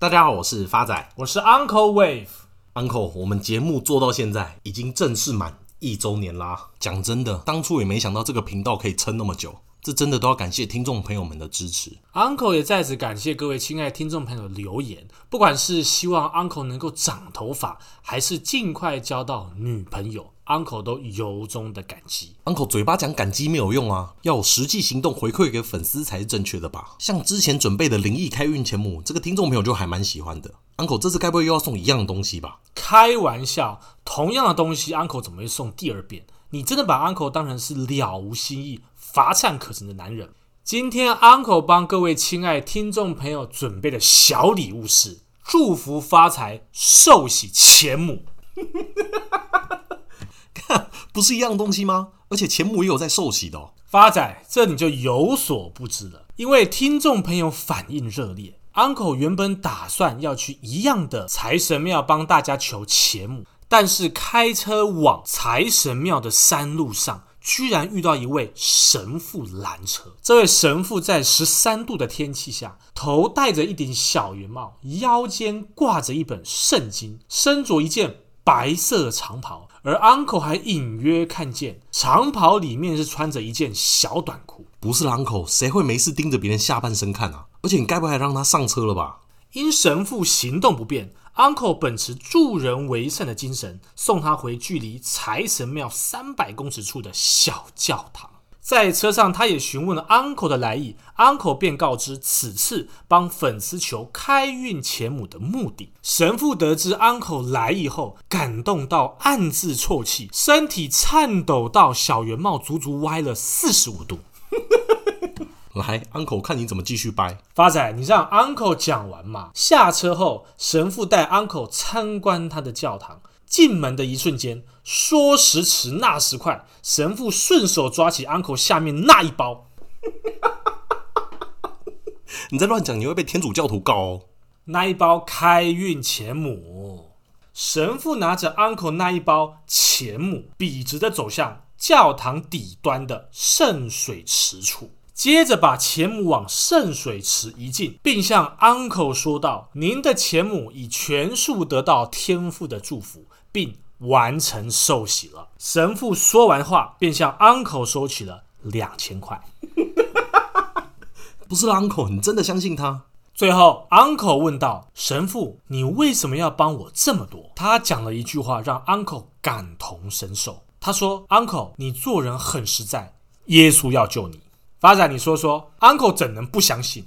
大家好，我是发仔，我是 Uncle Wave。Uncle，我们节目做到现在已经正式满一周年啦。讲真的，当初也没想到这个频道可以撑那么久。这真的都要感谢听众朋友们的支持，Uncle 也在此感谢各位亲爱的听众朋友的留言，不管是希望 Uncle 能够长头发，还是尽快交到女朋友，Uncle 都由衷的感激。Uncle 嘴巴讲感激没有用啊，要有实际行动回馈给粉丝才是正确的吧？像之前准备的灵异开运钱母，这个听众朋友就还蛮喜欢的。Uncle 这次该不会又要送一样的东西吧？开玩笑，同样的东西，Uncle 怎么会送第二遍？你真的把 Uncle 当成是了无新意？乏善可陈的男人。今天 Uncle 帮各位亲爱听众朋友准备的小礼物是祝福发财、寿喜钱母。不是一样东西吗？而且钱母也有在受洗的哦。发仔，这你就有所不知了。因为听众朋友反应热烈，Uncle 原本打算要去一样的财神庙帮大家求钱母，但是开车往财神庙的山路上。居然遇到一位神父拦车。这位神父在十三度的天气下，头戴着一顶小圆帽，腰间挂着一本圣经，身着一件白色长袍。而 Uncle 还隐约看见长袍里面是穿着一件小短裤。不是 Uncle，谁会没事盯着别人下半身看啊？而且你该不会还让他上车了吧？因神父行动不便。Uncle 本持助人为善的精神，送他回距离财神庙三百公尺处的小教堂。在车上，他也询问了 Uncle 的来意，Uncle 便告知此次帮粉丝求开运钱母的目的。神父得知 Uncle 来意后，感动到暗自啜泣，身体颤抖到小圆帽足足歪了四十五度。来，Uncle，看你怎么继续掰。发仔，你让 Uncle 讲完嘛。下车后，神父带 Uncle 参观他的教堂。进门的一瞬间，说时迟，那时快，神父顺手抓起 Uncle 下面那一包。你在乱讲，你会被天主教徒告哦。那一包开运钱母，神父拿着 Uncle 那一包钱母，笔直的走向教堂底端的圣水池处。接着把钱母往圣水池一进，并向 Uncle 说道：“您的钱母已全数得到天父的祝福，并完成受洗了。”神父说完话，便向 Uncle 收取了两千块。不是 Uncle，你真的相信他？最后，Uncle 问道：“神父，你为什么要帮我这么多？”他讲了一句话，让 Uncle 感同身受。他说：“Uncle，你做人很实在，耶稣要救你。”发展，你说说，Uncle 怎能不相信？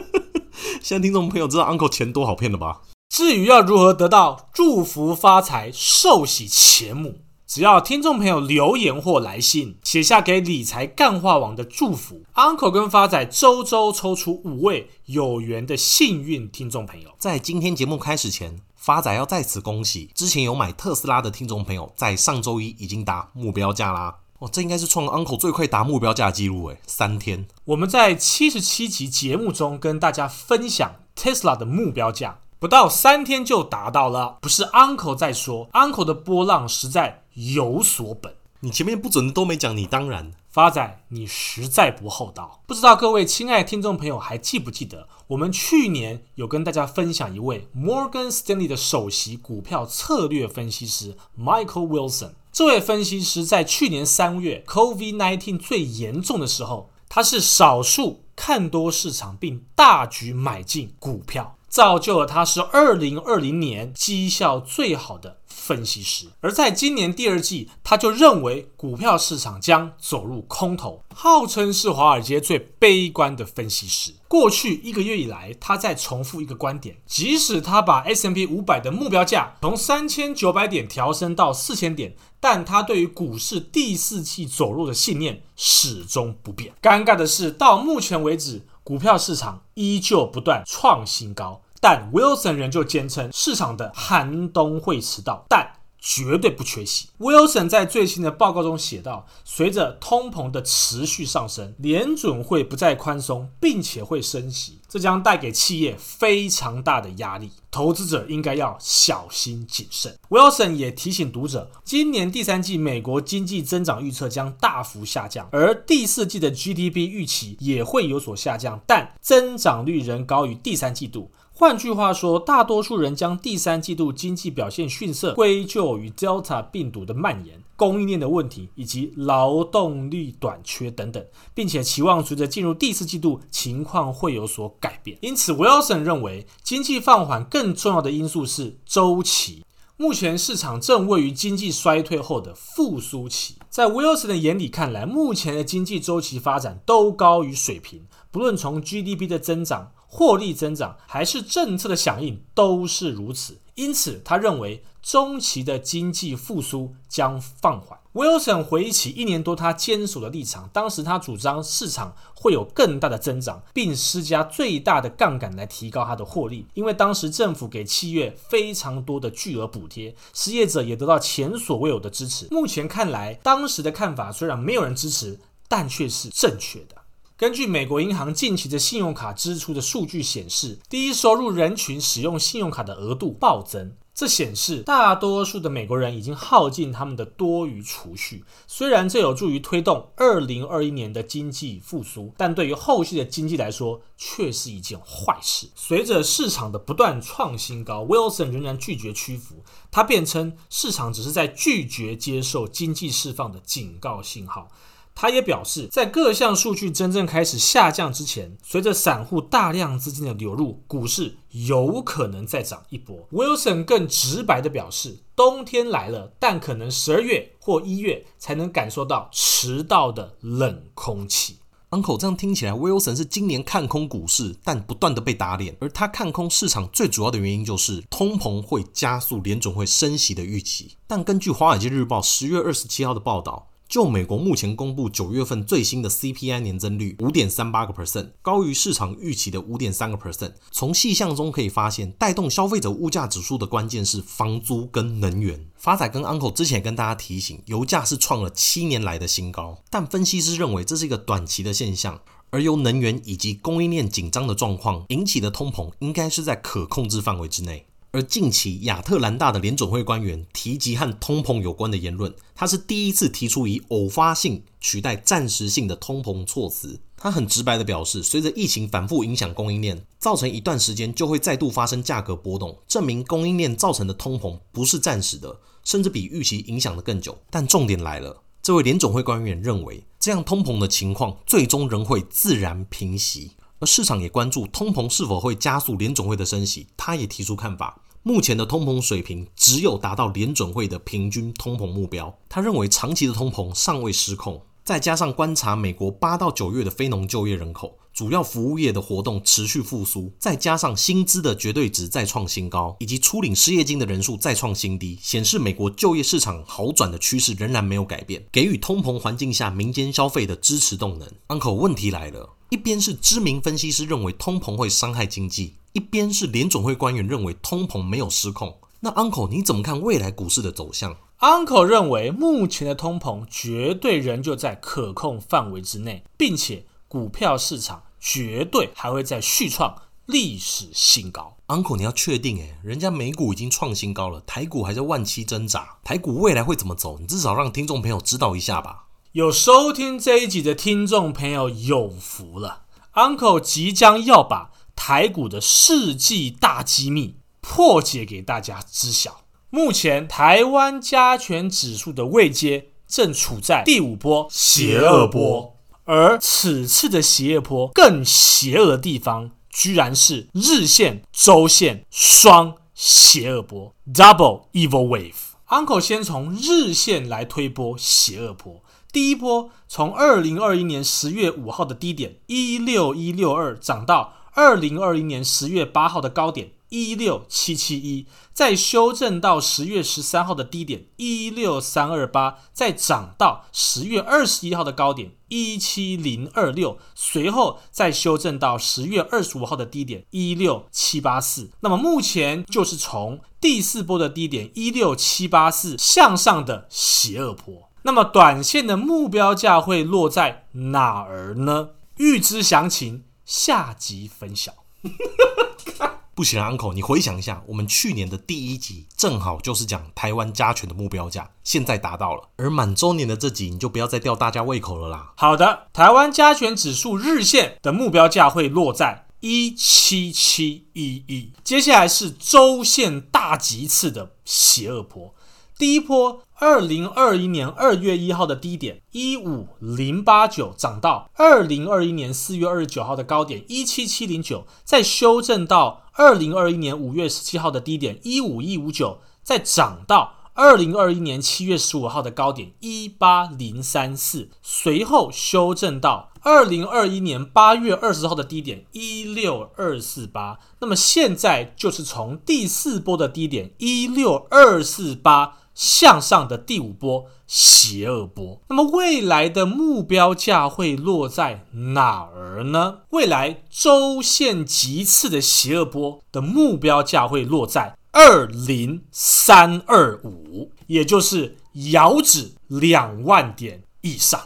现在听众朋友知道 Uncle 钱多好骗了吧？至于要如何得到祝福发财、寿喜钱母，只要听众朋友留言或来信，写下给理财干话王的祝福，Uncle 跟发仔周周抽出五位有缘的幸运听众朋友。在今天节目开始前，发仔要在此恭喜之前有买特斯拉的听众朋友，在上周一已经达目标价啦。哦，这应该是创 Uncle 最快达目标价记录诶，三天。我们在七十七集节目中跟大家分享 Tesla 的目标价，不到三天就达到了。不是 Uncle 在说，Uncle 的波浪实在有所本。你前面不准的都没讲，你当然。发仔，你实在不厚道。不知道各位亲爱的听众朋友还记不记得，我们去年有跟大家分享一位 Morgan Stanley 的首席股票策略分析师 Michael Wilson。这位分析师在去年三月 COVID-19 最严重的时候，他是少数看多市场并大举买进股票，造就了他是二零二零年绩效最好的分析师，而在今年第二季，他就认为股票市场将走入空头，号称是华尔街最悲观的分析师。过去一个月以来，他在重复一个观点：即使他把 S&P 500的目标价从三千九百点调升到四千点，但他对于股市第四季走弱的信念始终不变。尴尬的是，到目前为止，股票市场依旧不断创新高。但 Wilson 仍旧坚称市场的寒冬会迟到，但绝对不缺席。Wilson 在最新的报告中写道：“随着通膨的持续上升，联准会不再宽松，并且会升息，这将带给企业非常大的压力。投资者应该要小心谨慎。” Wilson 也提醒读者，今年第三季美国经济增长预测将大幅下降，而第四季的 GDP 预期也会有所下降，但增长率仍高于第三季度。换句话说，大多数人将第三季度经济表现逊色归咎于 Delta 病毒的蔓延、供应链的问题以及劳动力短缺等等，并且期望随着进入第四季度，情况会有所改变。因此，Wilson 认为经济放缓更重要的因素是周期。目前市场正位于经济衰退后的复苏期，在 Wilson 的眼里看来，目前的经济周期发展都高于水平，不论从 GDP 的增长、获利增长，还是政策的响应，都是如此。因此，他认为中期的经济复苏将放缓。Wilson 回忆起一年多他坚守的立场，当时他主张市场会有更大的增长，并施加最大的杠杆来提高他的获利。因为当时政府给企业非常多的巨额补贴，失业者也得到前所未有的支持。目前看来，当时的看法虽然没有人支持，但却是正确的。根据美国银行近期的信用卡支出的数据显示，低收入人群使用信用卡的额度暴增。这显示大多数的美国人已经耗尽他们的多余储蓄。虽然这有助于推动2021年的经济复苏，但对于后续的经济来说却是一件坏事。随着市场的不断创新高，Wilson 仍然拒绝屈服。他辩称，市场只是在拒绝接受经济释放的警告信号。他也表示，在各项数据真正开始下降之前，随着散户大量资金的流入，股市有可能再涨一波。Wilson 更直白地表示，冬天来了，但可能十二月或一月才能感受到迟到的冷空气。Uncle，这样听起来，Wilson 是今年看空股市，但不断地被打脸。而他看空市场最主要的原因就是通膨会加速联准会升息的预期。但根据《华尔街日报》十月二十七号的报道。就美国目前公布九月份最新的 CPI 年增率五点三八个 percent，高于市场预期的五点三个 percent。从细项中可以发现，带动消费者物价指数的关键是房租跟能源。发仔跟 Uncle 之前跟大家提醒，油价是创了七年来的新高，但分析师认为这是一个短期的现象，而由能源以及供应链紧张的状况引起的通膨，应该是在可控制范围之内。而近期亚特兰大的联总会官员提及和通膨有关的言论，他是第一次提出以偶发性取代暂时性的通膨措辞。他很直白地表示，随着疫情反复影响供应链，造成一段时间就会再度发生价格波动，证明供应链造成的通膨不是暂时的，甚至比预期影响的更久。但重点来了，这位联总会官员认为，这样通膨的情况最终仍会自然平息。而市场也关注通膨是否会加速联总会的升息，他也提出看法。目前的通膨水平只有达到联准会的平均通膨目标。他认为长期的通膨尚未失控，再加上观察美国八到九月的非农就业人口、主要服务业的活动持续复苏，再加上薪资的绝对值再创新高，以及初领失业金的人数再创新低，显示美国就业市场好转的趋势仍然没有改变，给予通膨环境下民间消费的支持动能。Uncle，问题来了，一边是知名分析师认为通膨会伤害经济。一边是联总会官员认为通膨没有失控，那 Uncle 你怎么看未来股市的走向？Uncle 认为目前的通膨绝对仍旧在可控范围之内，并且股票市场绝对还会再续创历史新高。Uncle 你要确定诶，人家美股已经创新高了，台股还在万七挣扎，台股未来会怎么走？你至少让听众朋友知道一下吧。有收听这一集的听众朋友有福了，Uncle 即将要把。台股的世纪大机密破解给大家知晓。目前台湾加权指数的位阶正处在第五波邪恶波，而此次的邪恶波更邪恶的地方，居然是日线、周线双邪恶波 （Double Evil Wave）。Uncle 先从日线来推波邪恶波。第一波从二零二一年十月五号的低点一六一六二涨到。二零二零年十月八号的高点一六七七一，再修正到十月十三号的低点一六三二八，再涨到十月二十一号的高点一七零二六，随后再修正到十月二十五号的低点一六七八四。那么目前就是从第四波的低点一六七八四向上的邪恶波。那么短线的目标价会落在哪儿呢？预知详情。下集分享。不行啊，Uncle，你回想一下，我们去年的第一集正好就是讲台湾加权的目标价，现在达到了。而满周年的这集，你就不要再吊大家胃口了啦。好的，台湾加权指数日线的目标价会落在一七七一一。接下来是周线大级次的邪恶波。第一波，二零二一年二月一号的低点一五零八九，涨到二零二一年四月二十九号的高点一七七零九，再修正到二零二一年五月十七号的低点一五一五九，再涨到二零二一年七月十五号的高点一八零三四，随后修正到二零二一年八月二十号的低点一六二四八。那么现在就是从第四波的低点一六二四八。向上的第五波邪恶波，那么未来的目标价会落在哪儿呢？未来周线急刺的邪恶波的目标价会落在二零三二五，也就是遥指两万点以上。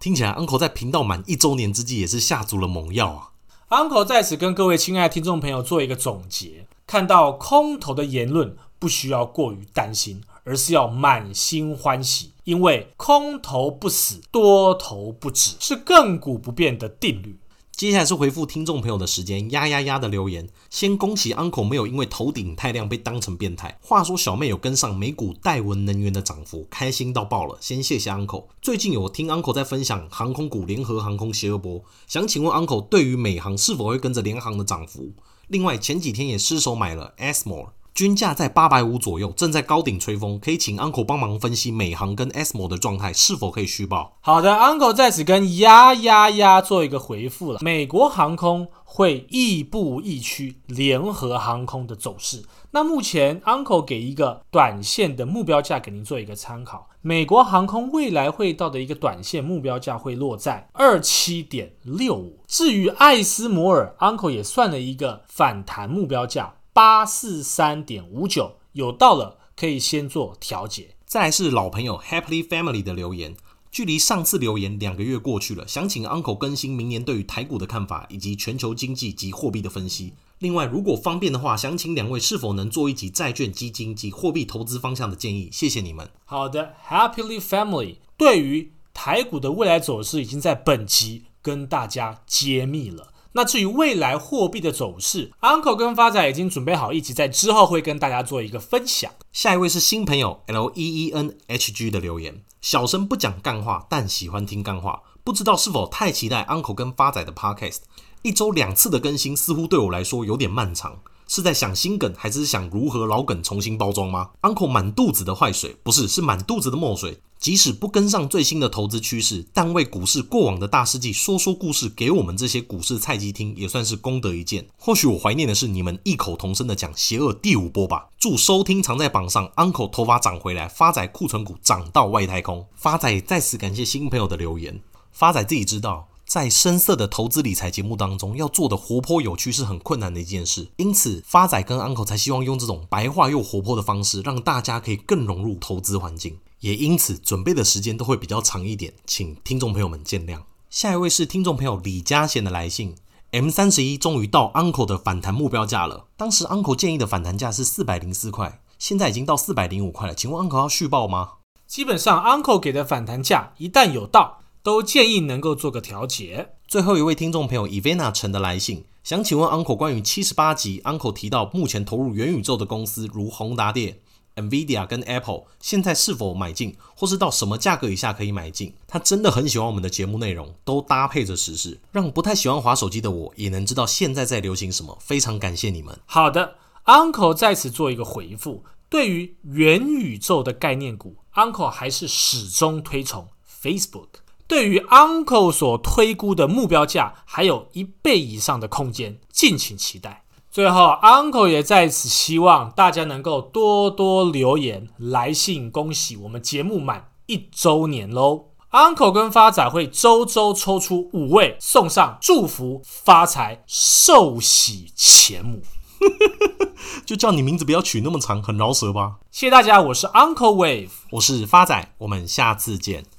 听起来，Uncle 在频道满一周年之际也是下足了猛药啊！Uncle 在此跟各位亲爱的听众朋友做一个总结：看到空头的言论，不需要过于担心。而是要满心欢喜，因为空头不死，多头不止，是亘古不变的定律。接下来是回复听众朋友的时间，呀呀呀的留言。先恭喜 Uncle 没有因为头顶太亮被当成变态。话说小妹有跟上美股戴文能源的涨幅，开心到爆了。先谢谢 Uncle。最近有听 Uncle 在分享航空股联合航空邪恶波，想请问 Uncle 对于美航是否会跟着联航的涨幅？另外前几天也失手买了 ASML。均价在八百五左右，正在高顶吹风，可以请 Uncle 帮忙分析美航跟 SMO 的状态是否可以续报？好的，Uncle 在此跟呀呀呀做一个回复了。美国航空会亦步亦趋联合航空的走势。那目前 Uncle 给一个短线的目标价给您做一个参考，美国航空未来会到的一个短线目标价会落在二七点六五。至于艾斯摩尔，Uncle 也算了一个反弹目标价。八四三点五九有到了，可以先做调节。再来是老朋友 Happily Family 的留言，距离上次留言两个月过去了，想请 Uncle 更新明年对于台股的看法，以及全球经济及货币的分析。另外，如果方便的话，想请两位是否能做一集债券基金及货币投资方向的建议？谢谢你们。好的，Happily Family 对于台股的未来走势，已经在本集跟大家揭秘了。那至于未来货币的走势，Uncle 跟发仔已经准备好一起在之后会跟大家做一个分享。下一位是新朋友 L E E N H G 的留言：小生不讲干话，但喜欢听干话，不知道是否太期待 Uncle 跟发仔的 Podcast，一周两次的更新似乎对我来说有点漫长。是在想新梗，还是想如何老梗重新包装吗？Uncle 满肚子的坏水，不是，是满肚子的墨水。即使不跟上最新的投资趋势，但为股市过往的大事记说说故事，给我们这些股市菜鸡听，也算是功德一件。或许我怀念的是你们异口同声的讲邪恶第五波吧。祝收听藏在榜上，Uncle 头发长回来，发仔库存股涨到外太空。发仔再次感谢新朋友的留言。发仔自己知道。在深色的投资理财节目当中，要做的活泼有趣是很困难的一件事，因此发仔跟 Uncle 才希望用这种白话又活泼的方式，让大家可以更融入投资环境，也因此准备的时间都会比较长一点，请听众朋友们见谅。下一位是听众朋友李嘉贤的来信，M 三十一终于到 Uncle 的反弹目标价了，当时 Uncle 建议的反弹价是四百零四块，现在已经到四百零五块了，请问 Uncle 要续报吗？基本上 Uncle 给的反弹价一旦有到。都建议能够做个调节。最后一位听众朋友 Evana 陈的来信，想请问 Uncle 关于七十八集 Uncle 提到目前投入元宇宙的公司如宏达电、NVIDIA 跟 Apple，现在是否买进，或是到什么价格以下可以买进？他真的很喜欢我们的节目内容，都搭配着时事，让不太喜欢滑手机的我也能知道现在在流行什么。非常感谢你们。好的，Uncle 在此做一个回复。对于元宇宙的概念股，Uncle 还是始终推崇 Facebook。对于 Uncle 所推估的目标价，还有一倍以上的空间，敬请期待。最后，Uncle 也在此希望大家能够多多留言来信，恭喜我们节目满一周年喽！Uncle 跟发仔会周周抽出五位，送上祝福发财、寿喜钱母。就叫你名字不要取那么长，很饶舌吧？谢谢大家，我是 Uncle Wave，我是发仔，我们下次见。